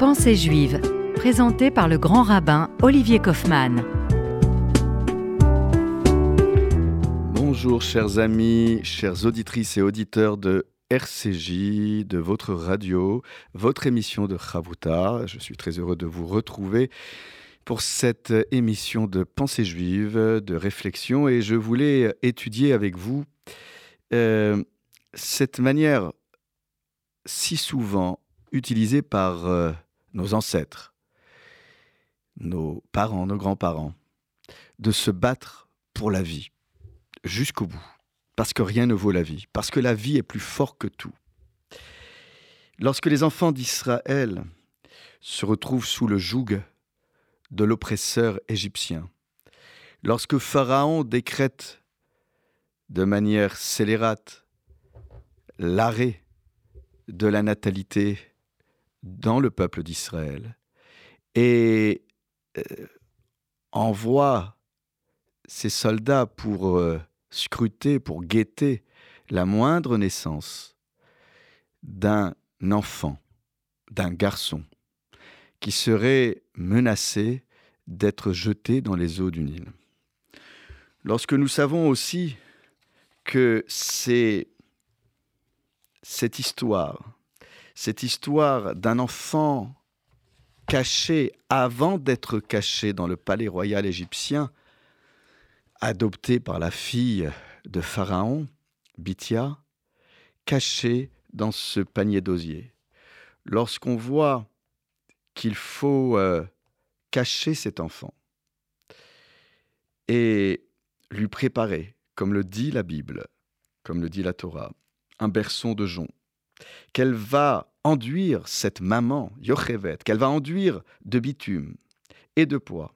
Pensée juive, présentée par le grand rabbin Olivier Kaufmann. Bonjour chers amis, chères auditrices et auditeurs de RCJ, de votre radio, votre émission de Chavouta. Je suis très heureux de vous retrouver pour cette émission de pensée juive, de réflexion, et je voulais étudier avec vous euh, cette manière si souvent utilisée par euh, nos ancêtres, nos parents, nos grands-parents, de se battre pour la vie jusqu'au bout, parce que rien ne vaut la vie, parce que la vie est plus fort que tout. Lorsque les enfants d'Israël se retrouvent sous le joug de l'oppresseur égyptien, lorsque Pharaon décrète de manière scélérate l'arrêt de la natalité dans le peuple d'Israël et euh, envoie ses soldats pour euh, scruter, pour guetter la moindre naissance d'un enfant, d'un garçon, qui serait menacé d'être jeté dans les eaux du Nil. Lorsque nous savons aussi que c'est cette histoire, cette histoire d'un enfant caché avant d'être caché dans le palais royal égyptien, adopté par la fille de Pharaon, Bithia, caché dans ce panier d'osier. Lorsqu'on voit qu'il faut euh, cacher cet enfant et lui préparer, comme le dit la Bible, comme le dit la Torah, un berceau de jonc, qu'elle va enduire cette maman, Yochevet, qu'elle va enduire de bitume et de poids,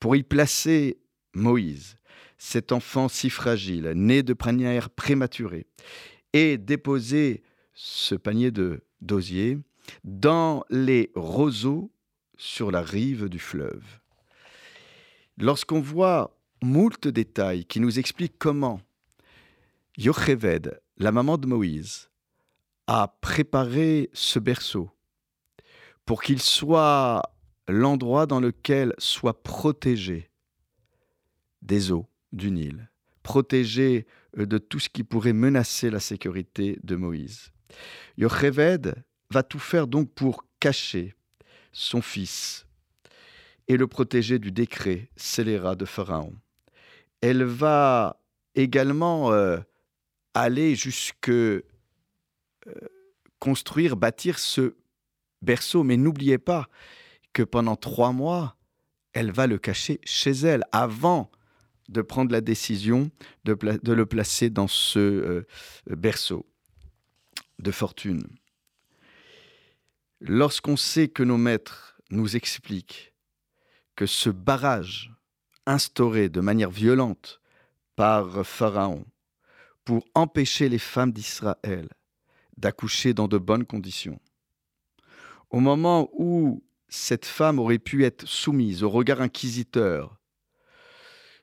pour y placer Moïse, cet enfant si fragile, né de manière prématurée, et déposer ce panier de d'osier dans les roseaux sur la rive du fleuve. Lorsqu'on voit moult détails qui nous expliquent comment Yocheved, la maman de Moïse, a préparé ce berceau pour qu'il soit l'endroit dans lequel soit protégé des eaux du Nil, protégé euh, de tout ce qui pourrait menacer la sécurité de Moïse. Yocheved va tout faire donc pour cacher son fils et le protéger du décret scélérat de Pharaon. Elle va également euh, aller jusque construire, bâtir ce berceau. Mais n'oubliez pas que pendant trois mois, elle va le cacher chez elle avant de prendre la décision de, le placer dans ce euh, berceau de fortune. Lorsqu'on sait que nos maîtres nous expliquent que ce barrage instauré de manière violente par Pharaon pour empêcher les femmes d'Israël d'accoucher dans de bonnes conditions, au moment où cette femme aurait pu être soumise au regard inquisiteur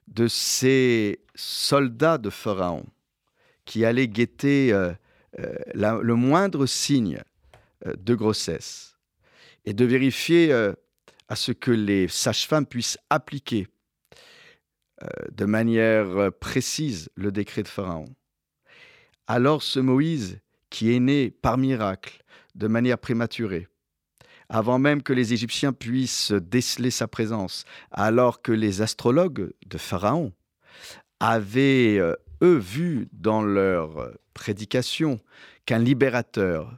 de ces soldats de Pharaon qui allaient guetter euh, euh, le moindre signe euh, de grossesse et de vérifier à ce que les sages-femmes puissent appliquer de manière précise le décret de Pharaon. Alors ce Moïse, qui est né par miracle, de manière prématurée, avant même que les Égyptiens puissent déceler sa présence, alors que les astrologues de Pharaon avaient, euh, eux, vu dans leur prédication qu'un libérateur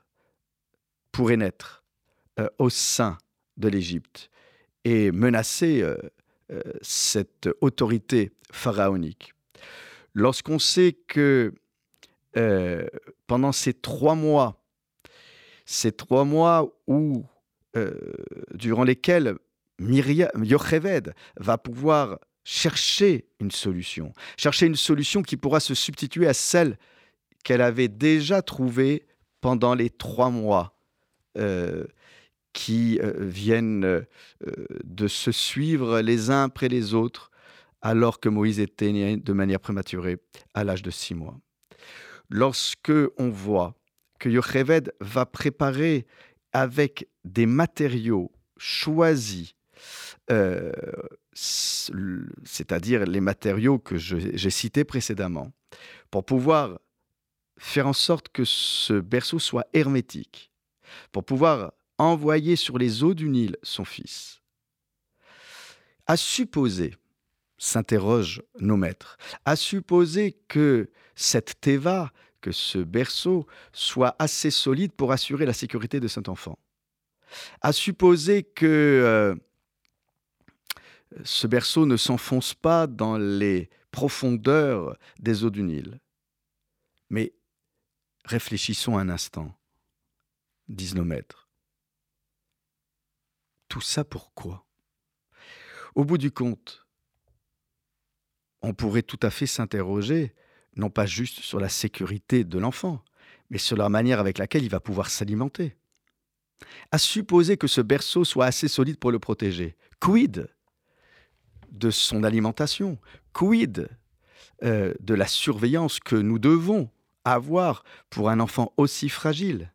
pourrait naître euh, au sein de l'Égypte et menacer euh, cette autorité pharaonique. Lorsqu'on sait que pendant ces trois mois, ces trois mois où euh, durant lesquels Myriam, Yocheved va pouvoir chercher une solution, chercher une solution qui pourra se substituer à celle qu'elle avait déjà trouvée pendant les trois mois euh, qui euh, viennent de se suivre les uns après les autres alors que Moïse était né de manière prématurée à l'âge de six mois. Lorsque on voit que Yocheved va préparer avec des matériaux choisis, euh, c'est-à-dire les matériaux que j'ai cités précédemment, pour pouvoir faire en sorte que ce berceau soit hermétique, pour pouvoir envoyer sur les eaux du Nil son fils. À supposer, s'interrogent nos maîtres, à supposer que cette teva, que ce berceau, soit assez solide pour assurer la sécurité de cet enfant. À supposer que euh, ce berceau ne s'enfonce pas dans les profondeurs des eaux du Nil. Mais réfléchissons un instant, disent nos maîtres. Tout ça pourquoi? Au bout du compte, on pourrait tout à fait s'interroger, non pas juste sur la sécurité de l'enfant, mais sur la manière avec laquelle il va pouvoir s'alimenter. À supposer que ce berceau soit assez solide pour le protéger. Quid de son alimentation? Quid euh, de la surveillance que nous devons avoir pour un enfant aussi fragile?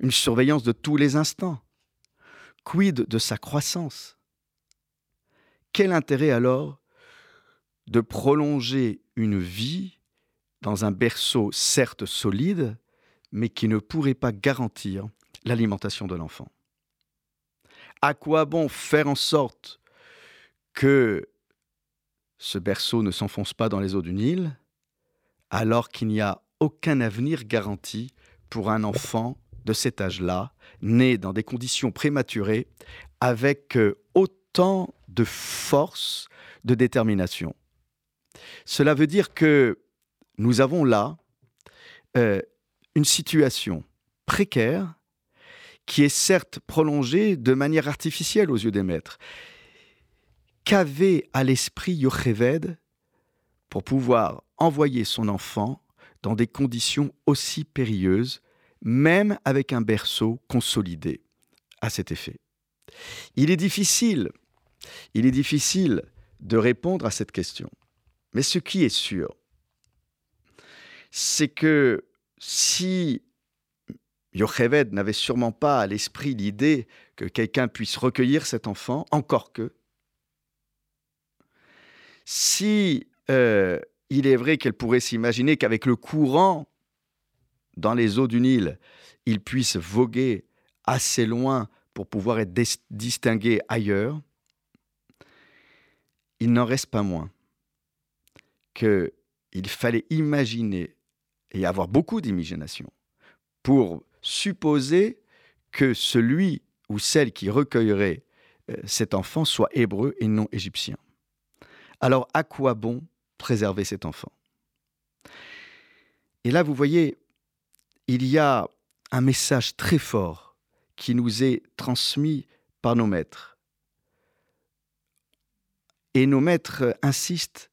Une surveillance de tous les instants. Quid de sa croissance? Quel intérêt alors de prolonger une vie dans un berceau certes solide, mais qui ne pourrait pas garantir l'alimentation de l'enfant. À quoi bon faire en sorte que ce berceau ne s'enfonce pas dans les eaux du Nil, alors qu'il n'y a aucun avenir garanti pour un enfant de cet âge-là, né dans des conditions prématurées, avec euh, autant de force, de détermination? Cela veut dire que nous avons là euh, une situation précaire qui est certes prolongée de manière artificielle aux yeux des maîtres, qu'avait à l'esprit Yocheved pour pouvoir envoyer son enfant dans des conditions aussi périlleuses, même avec un berceau consolidé à cet effet? Il est difficile, il est difficile de répondre à cette question. Mais ce qui est sûr, c'est que si Yocheved n'avait sûrement pas à l'esprit l'idée que quelqu'un puisse recueillir cet enfant, encore que, si euh, il est vrai qu'elle pourrait s'imaginer qu'avec le courant dans les eaux du Nil, il puisse voguer assez loin pour pouvoir être distingué ailleurs, il n'en reste pas moins qu'il fallait imaginer et avoir beaucoup d'imagination pour supposer que celui ou celle qui recueillerait euh, cet enfant soit hébreu et non égyptien. Alors à quoi bon préserver cet enfant? Et là, vous voyez, il y a un message très fort qui nous est transmis par nos maîtres. Et nos maîtres insistent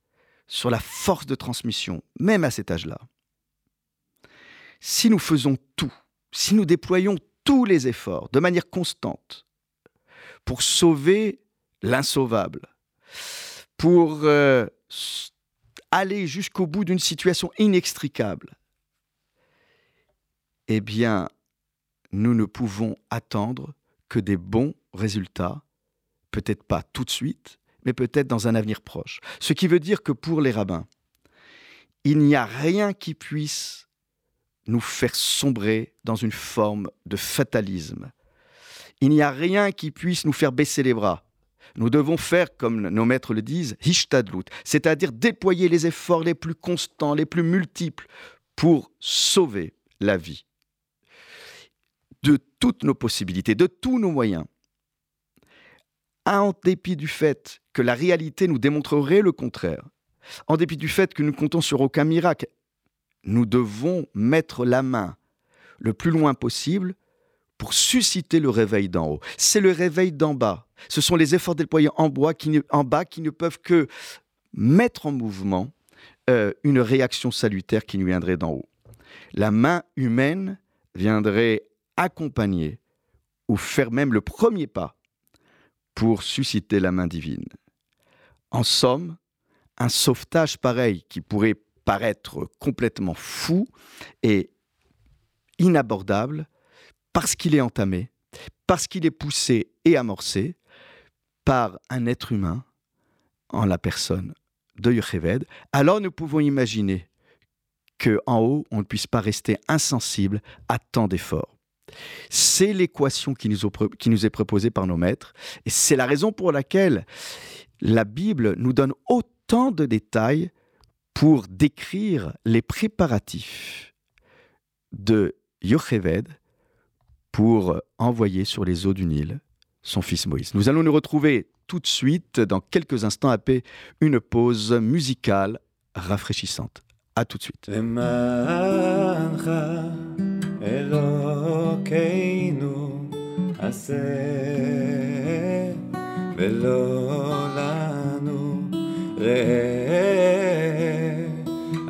sur la force de transmission, même à cet âge-là. Si nous faisons tout, si nous déployons tous les efforts de manière constante pour sauver l'insauvable, pour euh, aller jusqu'au bout d'une situation inextricable, eh bien, nous ne pouvons attendre que des bons résultats, peut-être pas tout de suite, mais peut-être dans un avenir proche. Ce qui veut dire que pour les rabbins, il n'y a rien qui puisse nous faire sombrer dans une forme de fatalisme. Il n'y a rien qui puisse nous faire baisser les bras. Nous devons faire, comme nos maîtres le disent, hishtadlut, c'est-à-dire déployer les efforts les plus constants, les plus multiples, pour sauver la vie. De toutes nos possibilités, de tous nos moyens. En dépit du fait que la réalité nous démontrerait le contraire, en dépit du fait que nous comptons sur aucun miracle, nous devons mettre la main le plus loin possible pour susciter le réveil d'en haut. C'est le réveil d'en bas. Ce sont les efforts déployés en, bas qui ne peuvent que mettre en mouvement euh, une réaction salutaire qui nous viendrait d'en haut. La main humaine viendrait accompagner ou faire même le premier pas pour susciter la main divine. En somme, un sauvetage pareil qui pourrait paraître complètement fou et inabordable parce qu'il est entamé, parce qu'il est poussé et amorcé par un être humain en la personne de Yocheved, alors nous pouvons imaginer que en haut, on ne puisse pas rester insensible à tant d'efforts. C'est l'équation qui, nous est proposée par nos maîtres, et c'est la raison pour laquelle la Bible nous donne autant de détails pour décrire les préparatifs de Yocheved pour envoyer sur les eaux du Nil son fils Moïse. Nous allons nous retrouver tout de suite, dans quelques instants, après une pause musicale rafraîchissante. À tout de suite. אלוקינו עשה ולא לנו ראה.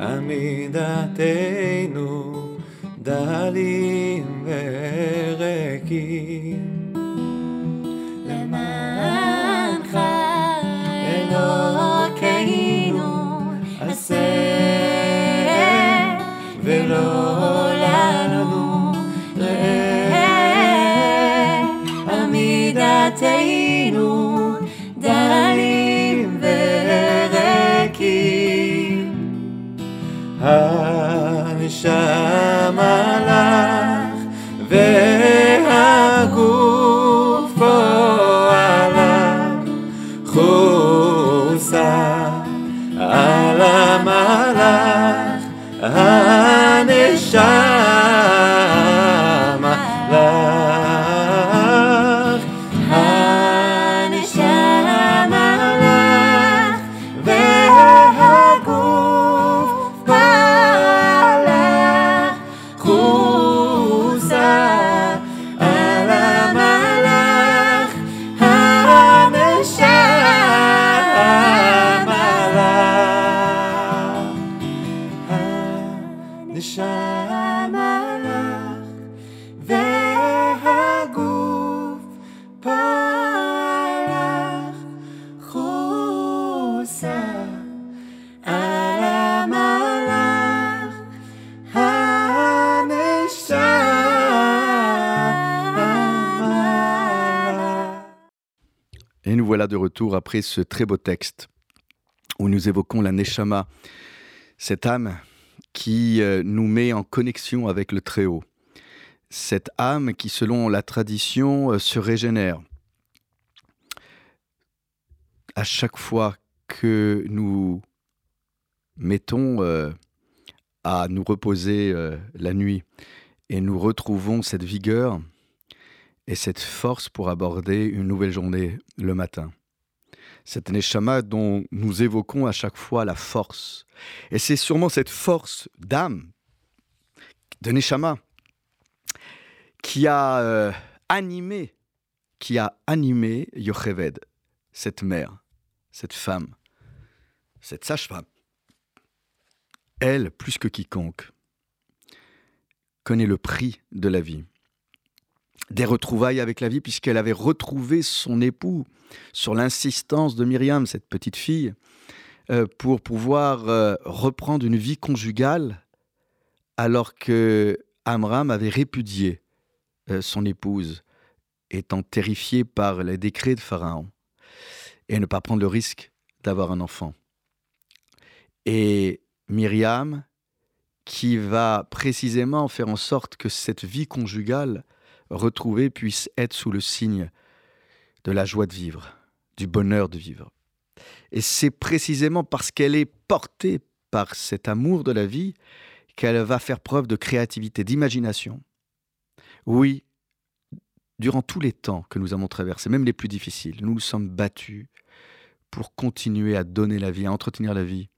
עמידתנו דלים וריקים ולא לנו day retour après ce très beau texte où nous évoquons la Neshama, cette âme qui euh, nous met en connexion avec le Très-Haut, cette âme qui, selon la tradition, euh, se régénère. À chaque fois que nous mettons euh, à nous reposer la nuit et nous retrouvons cette vigueur et cette force pour aborder une nouvelle journée le matin. Cette Neshama dont nous évoquons à chaque fois la force. Et c'est sûrement cette force d'âme, de Neshama, qui a euh, animé, qui a animé Yocheved, cette mère, cette femme, cette sage-femme. Elle, plus que quiconque, connaît le prix de la vie, des retrouvailles avec la vie, puisqu'elle avait retrouvé son époux sur l'insistance de Myriam, cette petite fille, euh, pour pouvoir euh, reprendre une vie conjugale, alors que Amram avait répudié euh, son épouse, étant terrifié par les décrets de Pharaon, et ne pas prendre le risque d'avoir un enfant. Et Myriam, qui va précisément faire en sorte que cette vie conjugale retrouvée puisse être sous le signe de la joie de vivre, du bonheur de vivre. Et c'est précisément parce qu'elle est portée par cet amour de la vie qu'elle va faire preuve de créativité, d'imagination. Oui, durant tous les temps que nous avons traversés, même les plus difficiles, nous nous sommes battus pour continuer à donner la vie, à entretenir la vie,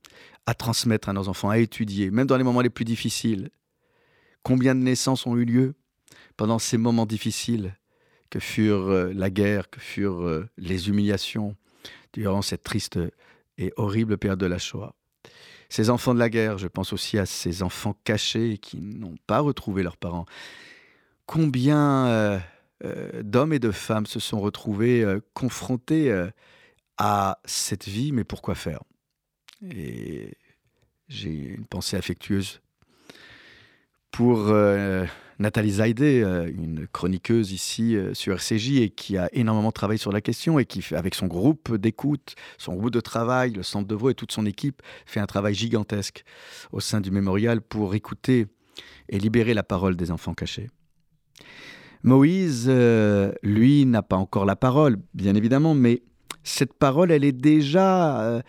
à transmettre à nos enfants, à étudier, même dans les moments les plus difficiles. Combien de naissances ont eu lieu pendant ces moments difficiles que furent euh, la guerre, que furent euh, les humiliations durant cette triste et horrible période de la Shoah. Ces enfants de la guerre, je pense aussi à ces enfants cachés qui n'ont pas retrouvé leurs parents. Combien euh, d'hommes et de femmes se sont retrouvés confrontés à cette vie, mais pourquoi faire? Et j'ai une pensée affectueuse pour euh, Nathalie Zaidé, euh, une chroniqueuse ici euh, sur RCJ et qui a énormément travaillé sur la question et qui, avec son groupe d'écoute, son groupe de travail, le centre de voix et toute son équipe, fait un travail gigantesque au sein du mémorial pour écouter et libérer la parole des enfants cachés. Moïse, lui, n'a pas encore la parole, bien évidemment, mais cette parole, elle est déjà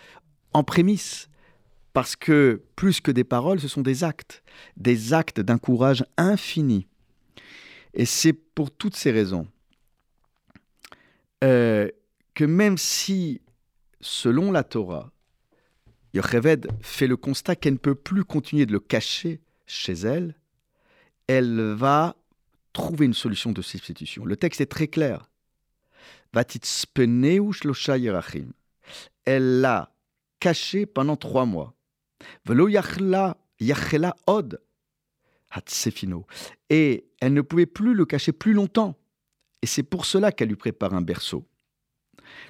en prémisse parce que plus que des paroles, ce sont des actes, des actes d'un courage infini. Et c'est pour toutes ces raisons euh, que même si, selon la Torah, Yocheved fait le constat qu'elle ne peut plus continuer de le cacher chez elle, elle va trouver une solution de substitution. Le texte est très clair. Elle l'a caché pendant trois mois. Et elle ne pouvait plus le cacher plus longtemps. Et c'est pour cela qu'elle lui prépare un berceau.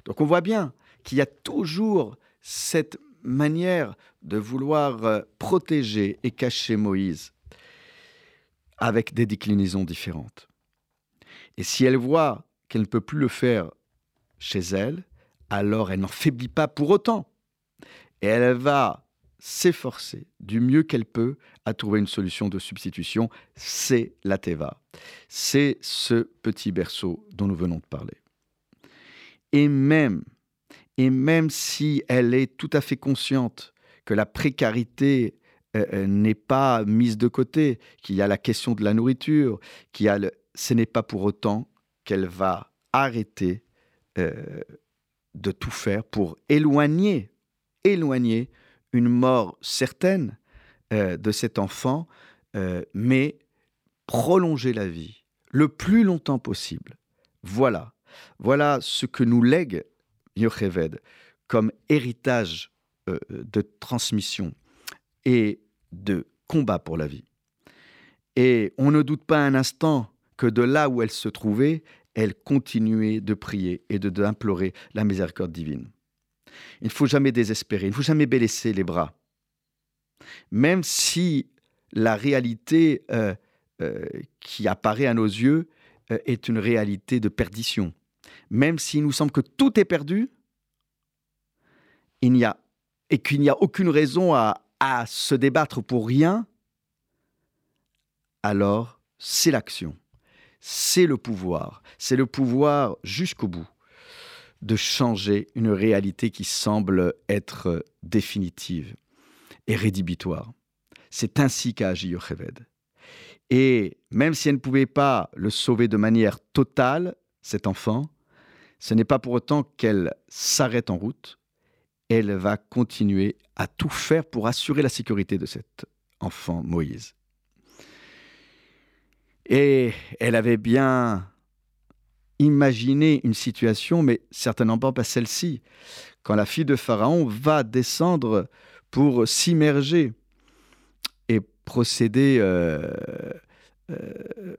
Donc on voit bien qu'il y a toujours cette manière de vouloir euh, protéger et cacher Moïse avec des déclinaisons différentes. Et si elle voit qu'elle ne peut plus le faire chez elle, alors elle n'en faiblit pas pour autant. Et elle va s'efforcer du mieux qu'elle peut à trouver une solution de substitution, c'est la Teva. C'est ce petit berceau dont nous venons de parler. Et même, et même si elle est tout à fait consciente que la précarité euh, euh, n'est pas mise de côté, qu'il y a la question de la nourriture, qu'il y a ce n'est pas pour autant qu'elle va arrêter euh, de tout faire pour éloigner, éloigner une mort certaine euh, de cet enfant, euh, mais prolonger la vie le plus longtemps possible. Voilà, voilà ce que nous lègue Yocheved comme héritage euh, de transmission et de combat pour la vie. Et on ne doute pas un instant que de là où elle se trouvait, elle continuait de prier et de d'implorer la miséricorde divine. Il ne faut jamais désespérer, il ne faut jamais baisser les bras. Même si la réalité euh, euh, qui apparaît à nos yeux euh, est une réalité de perdition, même s'il nous semble que tout est perdu, et qu'il n'y a aucune raison à se débattre pour rien, alors c'est l'action, c'est le pouvoir, c'est le pouvoir jusqu'au bout de changer une réalité qui semble être définitive et rédhibitoire. C'est ainsi qu'a agi Yocheved. Et même si elle ne pouvait pas le sauver de manière totale, cet enfant, ce n'est pas pour autant qu'elle s'arrête en route. Elle va continuer à tout faire pour assurer la sécurité de cet enfant Moïse. Et elle avait bien imaginer une situation, mais certainement pas celle-ci, quand la fille de Pharaon va descendre pour s'immerger et procéder euh, euh,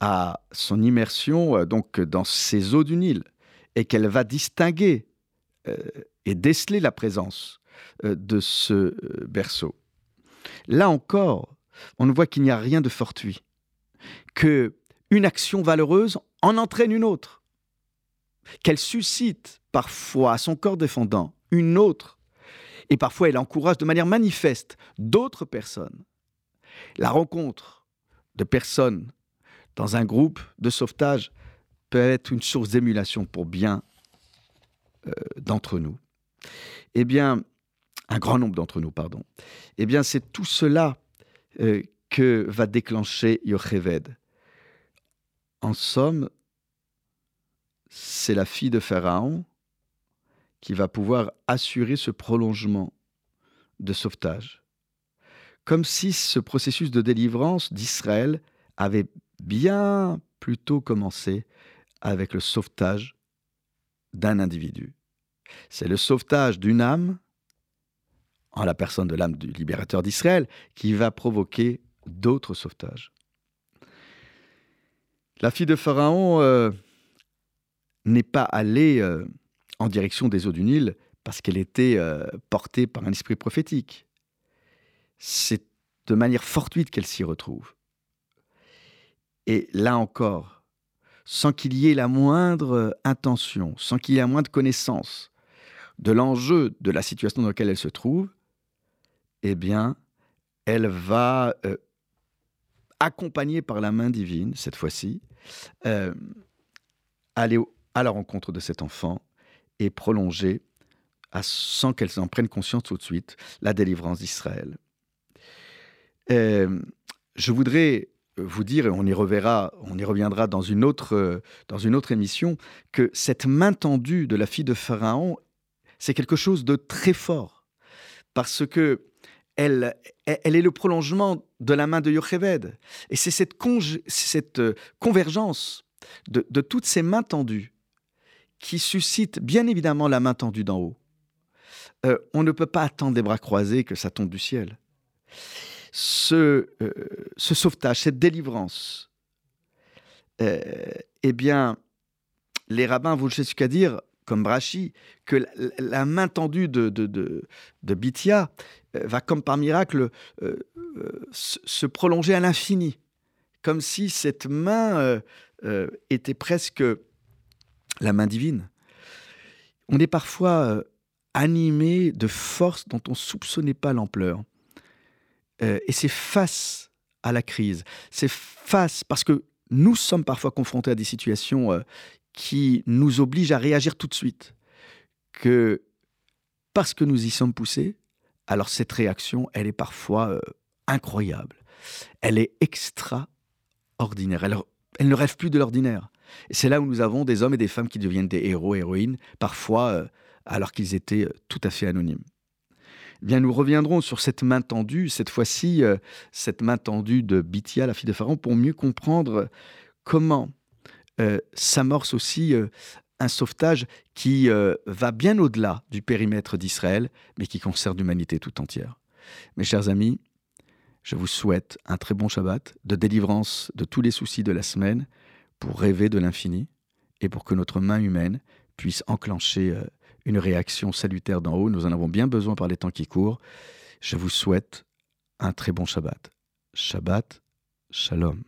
à son immersion euh, donc dans ces eaux du Nil, et qu'elle va distinguer et déceler la présence de ce berceau. Là encore, on voit qu'il n'y a rien de fortuit, que une action valeureuse en entraîne une autre, qu'elle suscite parfois à son corps défendant une autre, et parfois elle encourage de manière manifeste d'autres personnes. La rencontre de personnes dans un groupe de sauvetage peut être une source d'émulation pour bien euh, d'entre nous. Eh bien, un grand nombre d'entre nous, pardon. Eh bien, c'est tout cela euh, que va déclencher Yocheved. En somme, c'est la fille de Pharaon qui va pouvoir assurer ce prolongement de sauvetage. Comme si ce processus de délivrance d'Israël avait bien plutôt commencé avec le sauvetage d'un individu. C'est le sauvetage d'une âme, en la personne de l'âme du libérateur d'Israël, qui va provoquer d'autres sauvetages. La fille de Pharaon euh, n'est pas allée euh, en direction des eaux du Nil parce qu'elle était euh, portée par un esprit prophétique. C'est de manière fortuite qu'elle s'y retrouve. Et là encore, sans qu'il y ait la moindre intention, sans qu'il y ait la moindre connaissance de l'enjeu de la situation dans laquelle elle se trouve, eh bien, elle va, accompagnée par la main divine, cette fois-ci, euh, aller à la rencontre de cet enfant et prolonger, sans qu'elle en prenne conscience tout de suite, la délivrance d'Israël. Euh, je voudrais vous dire, et on y on y reviendra dans une autre, dans une autre émission, que cette main tendue de la fille de Pharaon, c'est quelque chose de très fort, parce que elle, est le prolongement de la main de Yocheved. Et c'est cette, euh, convergence de, toutes ces mains tendues qui suscite bien évidemment la main tendue d'en haut. Euh, on ne peut pas attendre des bras croisés que ça tombe du ciel ce, euh, sauvetage, cette délivrance, eh bien, les rabbins vont jusqu'à dire, comme Brachi, que la, main tendue de, de, de, Bithia euh, va, comme par miracle, se prolonger à l'infini, comme si cette main était presque la main divine. On est parfois animé de forces dont on ne soupçonnait pas l'ampleur. Euh, et c'est face à la crise, c'est face, parce que nous sommes parfois confrontés à des situations euh, qui nous obligent à réagir tout de suite, que parce que nous y sommes poussés, alors cette réaction, elle est parfois euh, incroyable, elle est extraordinaire, elle, elle ne rêve plus de l'ordinaire. Et c'est là où nous avons des hommes et des femmes qui deviennent des héros, héroïnes, parfois alors qu'ils étaient tout à fait anonymes. Eh bien, nous reviendrons sur cette main tendue, cette fois-ci, euh, cette main tendue de Bithia, la fille de Pharaon, pour mieux comprendre comment euh, s'amorce aussi euh, un sauvetage qui va bien au-delà du périmètre d'Israël, mais qui concerne l'humanité tout entière. Mes chers amis, je vous souhaite un très bon Shabbat, de délivrance de tous les soucis de la semaine, pour rêver de l'infini et pour que notre main humaine puisse enclencher une réaction salutaire d'en haut. Nous en avons bien besoin par les temps qui courent. Je vous souhaite un très bon Shabbat. Shabbat, Shalom.